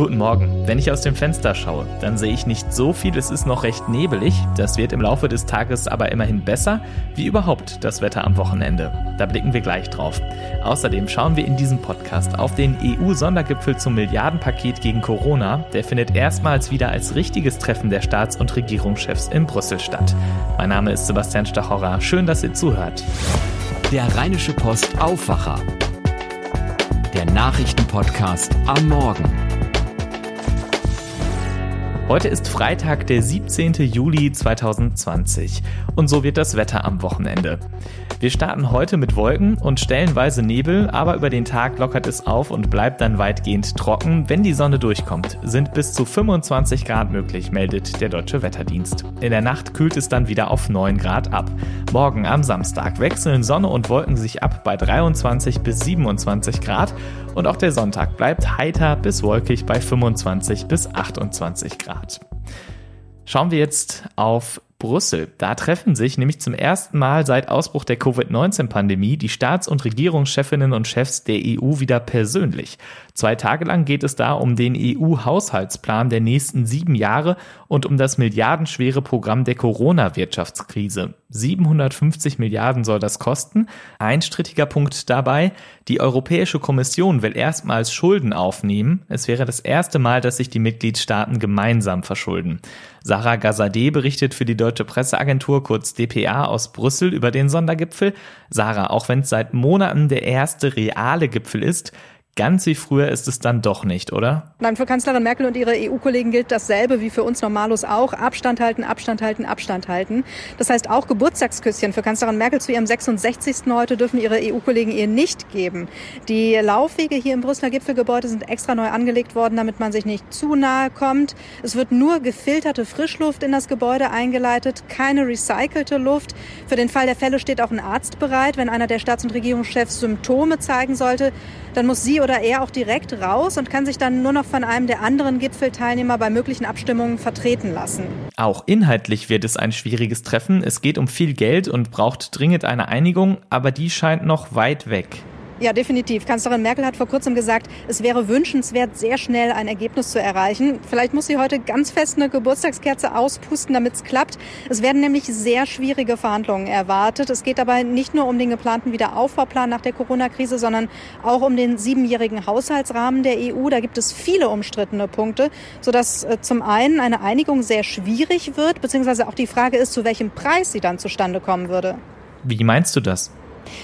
Guten Morgen. Wenn ich aus dem Fenster schaue, dann sehe ich nicht so viel, es ist noch recht nebelig. Das wird im Laufe des Tages aber immerhin besser, wie überhaupt das Wetter am Wochenende. Da blicken wir gleich drauf. Außerdem schauen wir in diesem Podcast auf den EU-Sondergipfel zum Milliardenpaket gegen Corona. Der findet erstmals wieder als richtiges Treffen der Staats- und Regierungschefs in Brüssel statt. Mein Name ist Sebastian Stachorra. Schön, dass ihr zuhört. Der Rheinische Post Aufwacher. Der Nachrichtenpodcast am Morgen. Heute ist Freitag, der 17. Juli 2020 und so wird das Wetter am Wochenende. Wir starten heute mit Wolken und stellenweise Nebel, aber über den Tag lockert es auf und bleibt dann weitgehend trocken. Wenn die Sonne durchkommt, sind bis zu 25 Grad möglich, meldet der Deutsche Wetterdienst. In der Nacht kühlt es dann wieder auf 9 Grad ab. Morgen am Samstag wechseln Sonne und Wolken sich ab bei 23 bis 27 Grad und auch der Sonntag bleibt heiter bis wolkig bei 25 bis 28 Grad. Schauen wir jetzt auf Brüssel. Da treffen sich nämlich zum ersten Mal seit Ausbruch der Covid-19-Pandemie die Staats- und Regierungschefinnen und Chefs der EU wieder persönlich. Zwei Tage lang geht es da um den EU-Haushaltsplan der nächsten sieben Jahre und um das milliardenschwere Programm der Corona-Wirtschaftskrise. 750 Milliarden soll das kosten. Ein strittiger Punkt dabei, die Europäische Kommission will erstmals Schulden aufnehmen. Es wäre das erste Mal, dass sich die Mitgliedstaaten gemeinsam verschulden. Sarah Gazadeh berichtet für die Deutsche Presseagentur kurz dpa aus Brüssel über den Sondergipfel. Sarah, auch wenn es seit Monaten der erste reale Gipfel ist, Ganz wie früher ist es dann doch nicht, oder? Nein, für Kanzlerin Merkel und ihre EU-Kollegen gilt dasselbe wie für uns Normalos auch. Abstand halten, Abstand halten, Abstand halten. Das heißt, auch Geburtstagsküsschen für Kanzlerin Merkel zu ihrem 66. heute dürfen ihre EU-Kollegen ihr nicht geben. Die Laufwege hier im Brüsseler Gipfelgebäude sind extra neu angelegt worden, damit man sich nicht zu nahe kommt. Es wird nur gefilterte Frischluft in das Gebäude eingeleitet, keine recycelte Luft. Für den Fall der Fälle steht auch ein Arzt bereit. Wenn einer der Staats- und Regierungschefs Symptome zeigen sollte, dann muss sie oder er auch direkt raus und kann sich dann nur noch von einem der anderen Gipfelteilnehmer bei möglichen Abstimmungen vertreten lassen. Auch inhaltlich wird es ein schwieriges Treffen. Es geht um viel Geld und braucht dringend eine Einigung, aber die scheint noch weit weg. Ja, definitiv. Kanzlerin Merkel hat vor kurzem gesagt, es wäre wünschenswert, sehr schnell ein Ergebnis zu erreichen. Vielleicht muss sie heute ganz fest eine Geburtstagskerze auspusten, damit es klappt. Es werden nämlich sehr schwierige Verhandlungen erwartet. Es geht dabei nicht nur um den geplanten Wiederaufbauplan nach der Corona-Krise, sondern auch um den siebenjährigen Haushaltsrahmen der EU. Da gibt es viele umstrittene Punkte, sodass äh, zum einen eine Einigung sehr schwierig wird, beziehungsweise auch die Frage ist, zu welchem Preis sie dann zustande kommen würde. Wie meinst du das?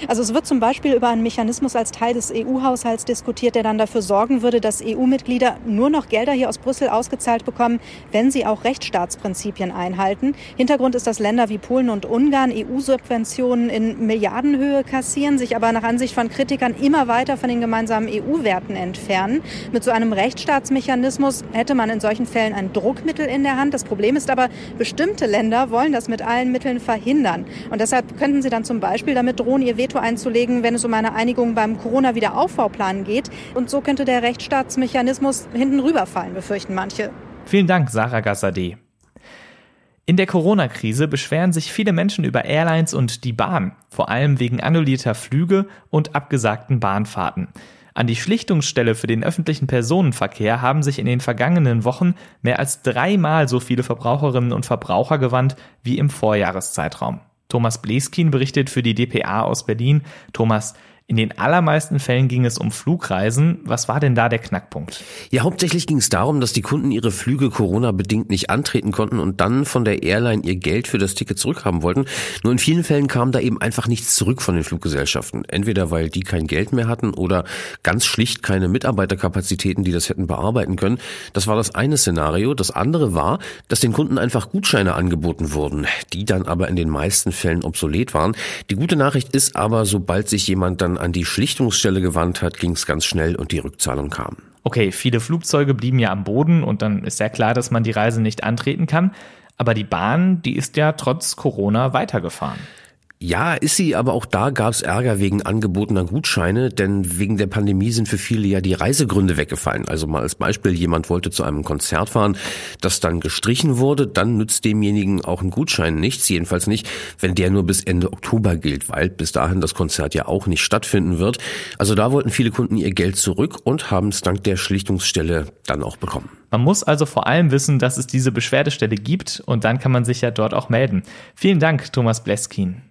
Also es wird zum Beispiel über einen Mechanismus als Teil des EU-Haushalts diskutiert, der dann dafür sorgen würde, dass EU-Mitglieder nur noch Gelder hier aus Brüssel ausgezahlt bekommen, wenn sie auch Rechtsstaatsprinzipien einhalten. Hintergrund ist, dass Länder wie Polen und Ungarn EU-Subventionen in Milliardenhöhe kassieren, sich aber nach Ansicht von Kritikern immer weiter von den gemeinsamen EU-Werten entfernen. Mit so einem Rechtsstaatsmechanismus hätte man in solchen Fällen ein Druckmittel in der Hand. Das Problem ist aber, bestimmte Länder wollen das mit allen Mitteln verhindern. Und deshalb könnten sie dann zum Beispiel damit drohen, ihr Veto einzulegen, wenn es um eine Einigung beim Corona-Wiederaufbauplan geht. Und so könnte der Rechtsstaatsmechanismus hinten rüberfallen, befürchten manche. Vielen Dank, Sarah Gassadeh. In der Corona-Krise beschweren sich viele Menschen über Airlines und die Bahn, vor allem wegen annullierter Flüge und abgesagten Bahnfahrten. An die Schlichtungsstelle für den öffentlichen Personenverkehr haben sich in den vergangenen Wochen mehr als dreimal so viele Verbraucherinnen und Verbraucher gewandt wie im Vorjahreszeitraum. Thomas Bleskin berichtet für die DPA aus Berlin. Thomas, in den allermeisten Fällen ging es um Flugreisen. Was war denn da der Knackpunkt? Ja, hauptsächlich ging es darum, dass die Kunden ihre Flüge Corona-bedingt nicht antreten konnten und dann von der Airline ihr Geld für das Ticket zurückhaben wollten. Nur in vielen Fällen kam da eben einfach nichts zurück von den Fluggesellschaften. Entweder weil die kein Geld mehr hatten oder ganz schlicht keine Mitarbeiterkapazitäten, die das hätten bearbeiten können. Das war das eine Szenario. Das andere war, dass den Kunden einfach Gutscheine angeboten wurden, die dann aber in den meisten Fällen obsolet waren. Die gute Nachricht ist aber, sobald sich jemand dann an die Schlichtungsstelle gewandt hat, ging es ganz schnell und die Rückzahlung kam. Okay, viele Flugzeuge blieben ja am Boden und dann ist ja klar, dass man die Reise nicht antreten kann. Aber die Bahn, die ist ja trotz Corona weitergefahren. Ja, ist sie, aber auch da gab es Ärger wegen angebotener Gutscheine, denn wegen der Pandemie sind für viele ja die Reisegründe weggefallen. Also mal als Beispiel, jemand wollte zu einem Konzert fahren, das dann gestrichen wurde, dann nützt demjenigen auch ein Gutschein nichts, jedenfalls nicht, wenn der nur bis Ende Oktober gilt, weil bis dahin das Konzert ja auch nicht stattfinden wird. Also da wollten viele Kunden ihr Geld zurück und haben es dank der Schlichtungsstelle dann auch bekommen. Man muss also vor allem wissen, dass es diese Beschwerdestelle gibt und dann kann man sich ja dort auch melden. Vielen Dank, Thomas Bleskin.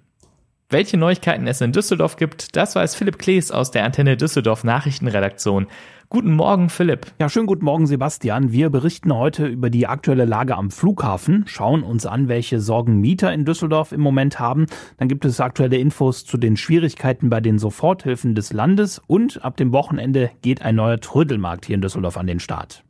Welche Neuigkeiten es in Düsseldorf gibt, das weiß Philipp Klees aus der Antenne Düsseldorf Nachrichtenredaktion. Guten Morgen, Philipp. Ja, schönen guten Morgen, Sebastian. Wir berichten heute über die aktuelle Lage am Flughafen, schauen uns an, welche Sorgen Mieter in Düsseldorf im Moment haben. Dann gibt es aktuelle Infos zu den Schwierigkeiten bei den Soforthilfen des Landes und ab dem Wochenende geht ein neuer Trödelmarkt hier in Düsseldorf an den Start.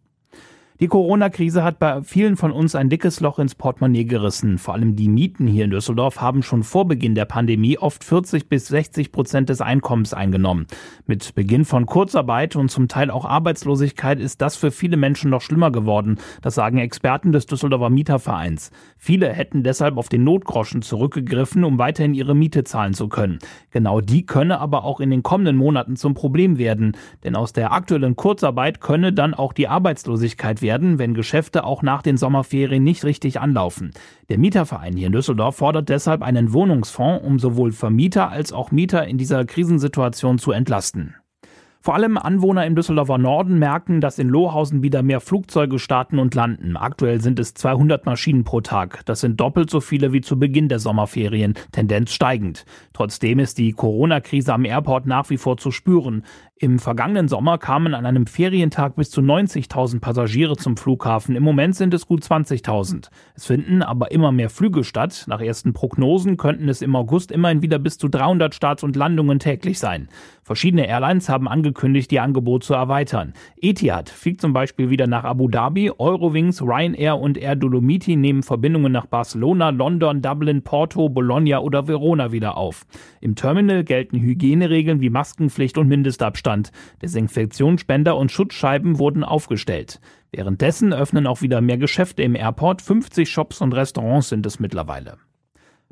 Die Corona-Krise hat bei vielen von uns ein dickes Loch ins Portemonnaie gerissen. Vor allem die Mieten hier in Düsseldorf haben schon vor Beginn der Pandemie oft 40 bis 60 Prozent des Einkommens eingenommen. Mit Beginn von Kurzarbeit und zum Teil auch Arbeitslosigkeit ist das für viele Menschen noch schlimmer geworden. Das sagen Experten des Düsseldorfer Mietervereins. Viele hätten deshalb auf den Notgroschen zurückgegriffen, um weiterhin ihre Miete zahlen zu können. Genau die könne aber auch in den kommenden Monaten zum Problem werden. Denn aus der aktuellen Kurzarbeit könne dann auch die Arbeitslosigkeit wenn Geschäfte auch nach den Sommerferien nicht richtig anlaufen. Der Mieterverein hier in Düsseldorf fordert deshalb einen Wohnungsfonds, um sowohl Vermieter als auch Mieter in dieser Krisensituation zu entlasten. Vor allem Anwohner im Düsseldorfer Norden merken, dass in Lohausen wieder mehr Flugzeuge starten und landen. Aktuell sind es 200 Maschinen pro Tag. Das sind doppelt so viele wie zu Beginn der Sommerferien, Tendenz steigend. Trotzdem ist die Corona-Krise am Airport nach wie vor zu spüren. Im vergangenen Sommer kamen an einem Ferientag bis zu 90.000 Passagiere zum Flughafen. Im Moment sind es gut 20.000. Es finden aber immer mehr Flüge statt. Nach ersten Prognosen könnten es im August immerhin wieder bis zu 300 Starts und Landungen täglich sein. Verschiedene Airlines haben angekündigt, ihr Angebot zu erweitern. Etihad fliegt zum Beispiel wieder nach Abu Dhabi, Eurowings, Ryanair und Air Dolomiti nehmen Verbindungen nach Barcelona, London, Dublin, Porto, Bologna oder Verona wieder auf. Im Terminal gelten Hygieneregeln wie Maskenpflicht und Mindestabstand. Abstand. Desinfektionsspender und Schutzscheiben wurden aufgestellt. Währenddessen öffnen auch wieder mehr Geschäfte im Airport. 50 Shops und Restaurants sind es mittlerweile.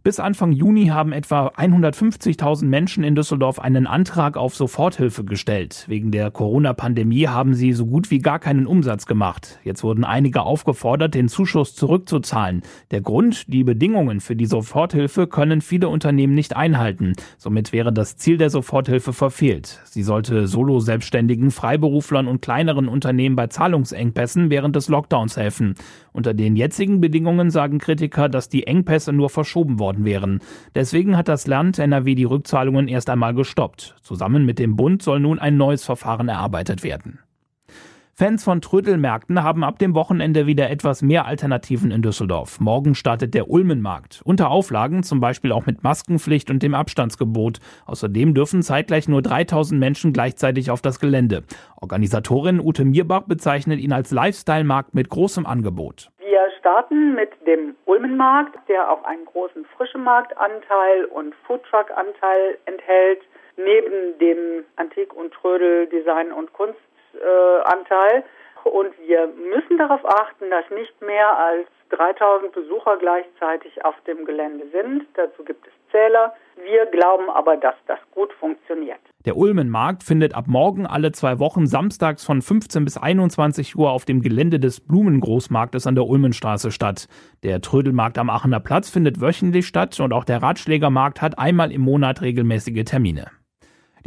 Bis Anfang Juni haben etwa 150.000 Menschen in Düsseldorf einen Antrag auf Soforthilfe gestellt. Wegen der Corona-Pandemie haben sie so gut wie gar keinen Umsatz gemacht. Jetzt wurden einige aufgefordert, den Zuschuss zurückzuzahlen. Der Grund, die Bedingungen für die Soforthilfe können viele Unternehmen nicht einhalten. Somit wäre das Ziel der Soforthilfe verfehlt. Sie sollte Solo-Selbstständigen, Freiberuflern und kleineren Unternehmen bei Zahlungsengpässen während des Lockdowns helfen. Unter den jetzigen Bedingungen sagen Kritiker, dass die Engpässe nur verschoben worden worden wären. Deswegen hat das Land NRW die Rückzahlungen erst einmal gestoppt. Zusammen mit dem Bund soll nun ein neues Verfahren erarbeitet werden. Fans von Trödelmärkten haben ab dem Wochenende wieder etwas mehr Alternativen in Düsseldorf. Morgen startet der Ulmenmarkt. Unter Auflagen, zum Beispiel auch mit Maskenpflicht und dem Abstandsgebot. Außerdem dürfen zeitgleich nur 3000 Menschen gleichzeitig auf das Gelände. Organisatorin Ute Mierbach bezeichnet ihn als Lifestyle-Markt mit großem Angebot starten mit dem Ulmenmarkt, der auch einen großen Frischemarktanteil und Foodtruck-Anteil enthält, neben dem Antik- und Trödel, Design- und Kunstanteil. Und wir müssen darauf achten, dass nicht mehr als 3000 Besucher gleichzeitig auf dem Gelände sind. Dazu gibt es Zähler. Wir glauben aber, dass das gut funktioniert. Der Ulmenmarkt findet ab morgen alle zwei Wochen samstags von 15 bis 21 Uhr auf dem Gelände des Blumengroßmarktes an der Ulmenstraße statt. Der Trödelmarkt am Aachener Platz findet wöchentlich statt und auch der Ratschlägermarkt hat einmal im Monat regelmäßige Termine.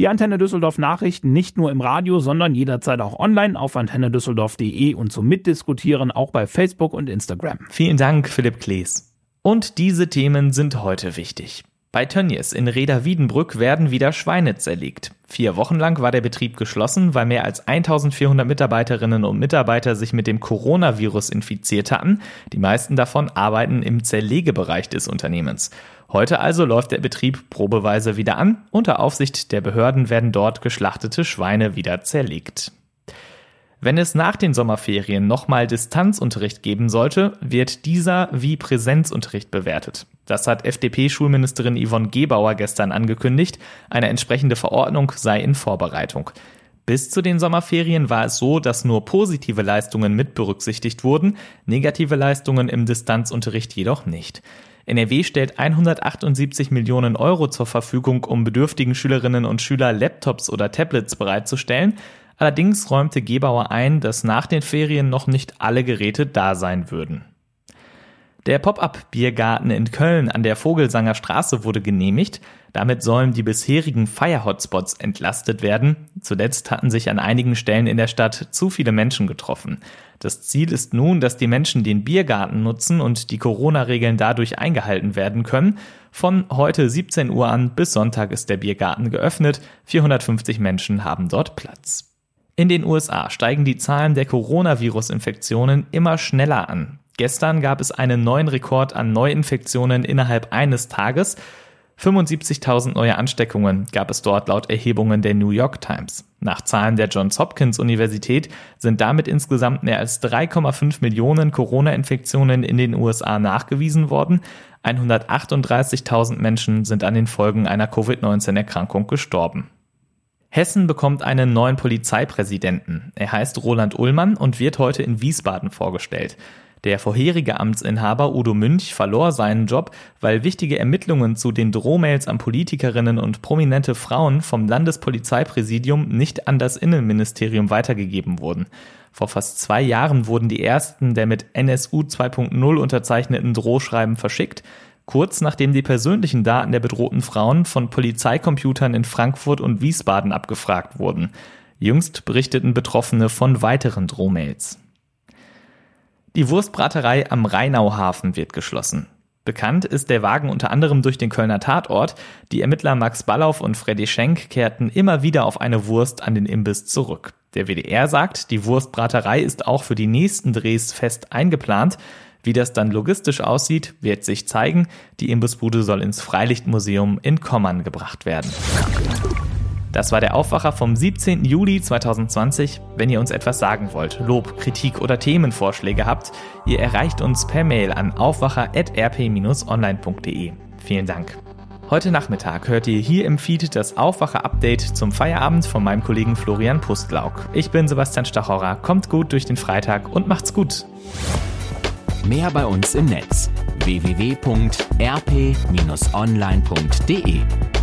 Die Antenne Düsseldorf Nachrichten nicht nur im Radio, sondern jederzeit auch online auf antennedüsseldorf.de und zum Mitdiskutieren auch bei Facebook und Instagram. Vielen Dank, Philipp Klees. Und diese Themen sind heute wichtig. Bei Tönnies in Reda-Wiedenbrück werden wieder Schweine zerlegt. Vier Wochen lang war der Betrieb geschlossen, weil mehr als 1400 Mitarbeiterinnen und Mitarbeiter sich mit dem Coronavirus infiziert hatten. Die meisten davon arbeiten im Zerlegebereich des Unternehmens. Heute also läuft der Betrieb probeweise wieder an. Unter Aufsicht der Behörden werden dort geschlachtete Schweine wieder zerlegt. Wenn es nach den Sommerferien nochmal Distanzunterricht geben sollte, wird dieser wie Präsenzunterricht bewertet. Das hat FDP-Schulministerin Yvonne Gebauer gestern angekündigt. Eine entsprechende Verordnung sei in Vorbereitung. Bis zu den Sommerferien war es so, dass nur positive Leistungen mit berücksichtigt wurden, negative Leistungen im Distanzunterricht jedoch nicht. NRW stellt 178 Millionen Euro zur Verfügung, um bedürftigen Schülerinnen und Schüler Laptops oder Tablets bereitzustellen. Allerdings räumte Gebauer ein, dass nach den Ferien noch nicht alle Geräte da sein würden. Der Pop-up-Biergarten in Köln an der Vogelsanger Straße wurde genehmigt. Damit sollen die bisherigen Fire-Hotspots entlastet werden. Zuletzt hatten sich an einigen Stellen in der Stadt zu viele Menschen getroffen. Das Ziel ist nun, dass die Menschen den Biergarten nutzen und die Corona-Regeln dadurch eingehalten werden können. Von heute 17 Uhr an bis Sonntag ist der Biergarten geöffnet. 450 Menschen haben dort Platz. In den USA steigen die Zahlen der Coronavirus-Infektionen immer schneller an. Gestern gab es einen neuen Rekord an Neuinfektionen innerhalb eines Tages. 75.000 neue Ansteckungen gab es dort laut Erhebungen der New York Times. Nach Zahlen der Johns Hopkins Universität sind damit insgesamt mehr als 3,5 Millionen Corona-Infektionen in den USA nachgewiesen worden. 138.000 Menschen sind an den Folgen einer Covid-19-Erkrankung gestorben. Hessen bekommt einen neuen Polizeipräsidenten. Er heißt Roland Ullmann und wird heute in Wiesbaden vorgestellt. Der vorherige Amtsinhaber Udo Münch verlor seinen Job, weil wichtige Ermittlungen zu den Drohmails an Politikerinnen und prominente Frauen vom Landespolizeipräsidium nicht an das Innenministerium weitergegeben wurden. Vor fast zwei Jahren wurden die ersten der mit NSU 2.0 unterzeichneten Drohschreiben verschickt, kurz nachdem die persönlichen Daten der bedrohten Frauen von Polizeicomputern in Frankfurt und Wiesbaden abgefragt wurden. Jüngst berichteten Betroffene von weiteren Drohmails. Die Wurstbraterei am Rheinauhafen wird geschlossen. Bekannt ist der Wagen unter anderem durch den Kölner Tatort. Die Ermittler Max Ballauf und Freddy Schenk kehrten immer wieder auf eine Wurst an den Imbiss zurück. Der WDR sagt, die Wurstbraterei ist auch für die nächsten Drehs fest eingeplant. Wie das dann logistisch aussieht, wird sich zeigen. Die Imbissbude soll ins Freilichtmuseum in Kommern gebracht werden. Das war der Aufwacher vom 17. Juli 2020. Wenn ihr uns etwas sagen wollt, Lob, Kritik oder Themenvorschläge habt, ihr erreicht uns per Mail an aufwacher.rp-online.de. Vielen Dank. Heute Nachmittag hört ihr hier im Feed das Aufwacher-Update zum Feierabend von meinem Kollegen Florian Pustlauk. Ich bin Sebastian Stachorer. Kommt gut durch den Freitag und macht's gut. Mehr bei uns im Netz www.rp-online.de